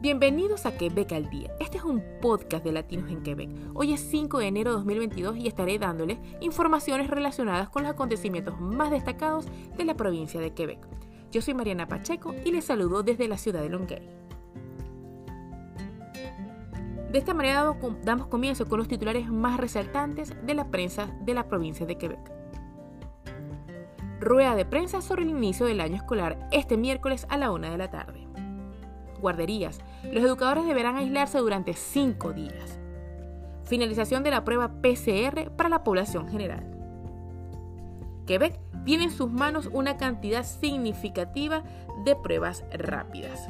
Bienvenidos a Quebec al Día. Este es un podcast de Latinos en Quebec. Hoy es 5 de enero de 2022 y estaré dándoles informaciones relacionadas con los acontecimientos más destacados de la provincia de Quebec. Yo soy Mariana Pacheco y les saludo desde la ciudad de Longueuil. De esta manera damos comienzo con los titulares más resaltantes de la prensa de la provincia de Quebec. Rueda de prensa sobre el inicio del año escolar este miércoles a la una de la tarde guarderías. Los educadores deberán aislarse durante cinco días. Finalización de la prueba PCR para la población general. Quebec tiene en sus manos una cantidad significativa de pruebas rápidas.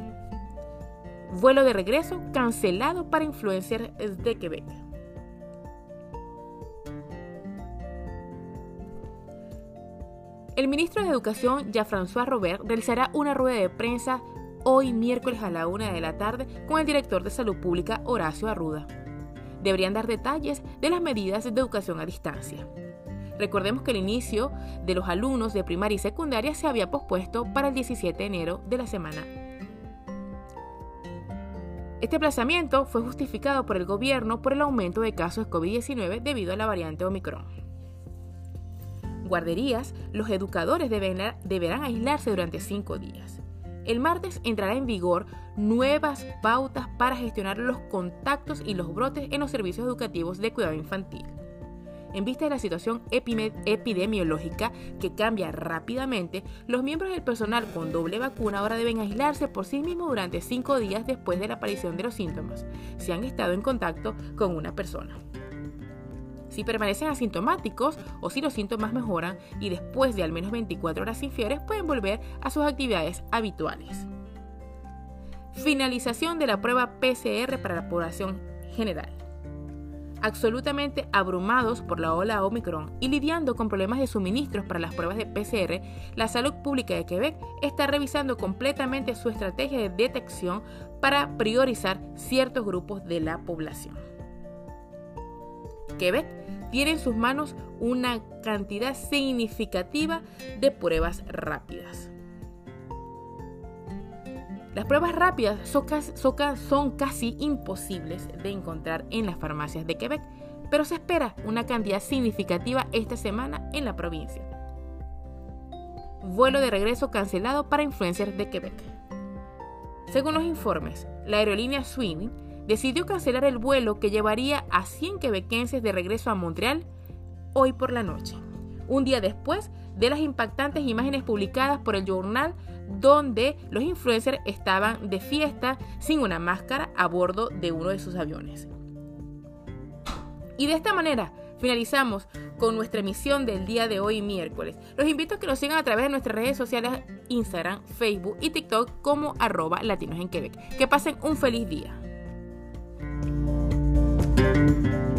Vuelo de regreso cancelado para influencers de Quebec. El ministro de Educación, Jean-François Robert, realizará una rueda de prensa hoy miércoles a la una de la tarde con el director de Salud Pública Horacio Arruda. Deberían dar detalles de las medidas de educación a distancia. Recordemos que el inicio de los alumnos de primaria y secundaria se había pospuesto para el 17 de enero de la semana. Este aplazamiento fue justificado por el gobierno por el aumento de casos de COVID-19 debido a la variante Omicron. Guarderías, los educadores deberán aislarse durante cinco días. El martes entrará en vigor nuevas pautas para gestionar los contactos y los brotes en los servicios educativos de cuidado infantil. En vista de la situación epidemiológica que cambia rápidamente, los miembros del personal con doble vacuna ahora deben aislarse por sí mismos durante cinco días después de la aparición de los síntomas, si han estado en contacto con una persona. Si permanecen asintomáticos o si los síntomas mejoran y después de al menos 24 horas sin pueden volver a sus actividades habituales. Finalización de la prueba PCR para la población general. Absolutamente abrumados por la ola Omicron y lidiando con problemas de suministros para las pruebas de PCR, la Salud Pública de Quebec está revisando completamente su estrategia de detección para priorizar ciertos grupos de la población. Quebec tiene en sus manos una cantidad significativa de pruebas rápidas. Las pruebas rápidas son casi, imposibles de encontrar en las farmacias de Quebec, pero se espera una cantidad significativa esta semana en la provincia. Vuelo de regreso cancelado para influencers de Quebec. Según los informes, la aerolínea Swimming decidió cancelar el vuelo que llevaría a 100 quebequenses de regreso a Montreal hoy por la noche, un día después de las impactantes imágenes publicadas por el Journal donde los influencers estaban de fiesta sin una máscara a bordo de uno de sus aviones. Y de esta manera finalizamos con nuestra emisión del día de hoy miércoles. Los invito a que nos sigan a través de nuestras redes sociales Instagram, Facebook y TikTok como arroba latinos en Quebec. Que pasen un feliz día. Música